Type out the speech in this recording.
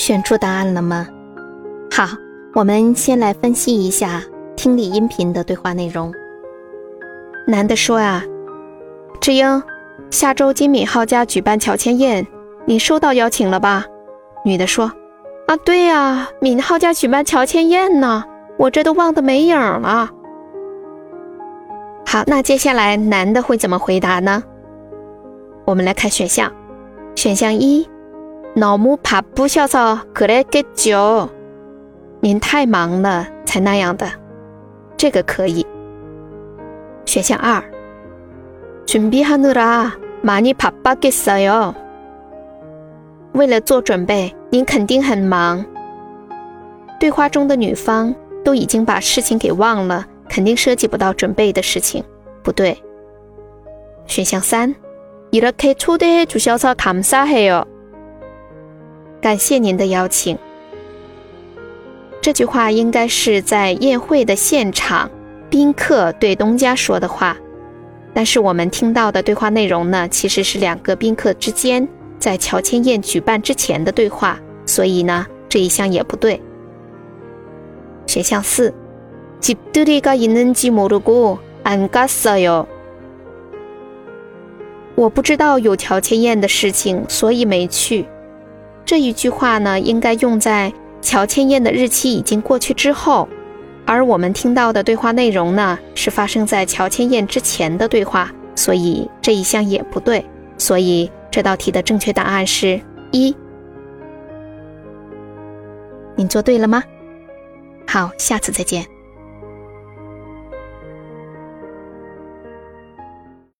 选出答案了吗？好，我们先来分析一下听力音频的对话内容。男的说啊，志英，下周金敏浩家举办乔迁宴，你收到邀请了吧？女的说，啊，对呀，敏浩家举办乔迁宴呢，我这都忘得没影了。好，那接下来男的会怎么回答呢？我们来看选项，选项一。너무바쁘셔서그랬겠죠。 您太忙了才那样的，这个可以。选项二，준비하느라많이바빴겠어요。 为了做准备，您肯定很忙。对话中的女方都已经把事情给忘了，肯定涉及不到准备的事情，不对。选项三，이렇게초대해주셔서감사해요。 感谢您的邀请。这句话应该是在宴会的现场，宾客对东家说的话。但是我们听到的对话内容呢，其实是两个宾客之间在乔迁宴举办之前的对话，所以呢，这一项也不对。选项四，집들이가있는지모르고안갔어요。 我不知道有乔迁宴的事情，所以没去。 这一句话呢，应该用在乔迁宴的日期已经过去之后，而我们听到的对话内容呢，是发生在乔迁宴之前的对话，所以这一项也不对。所以这道题的正确答案是一。您做对了吗？好，下次再见。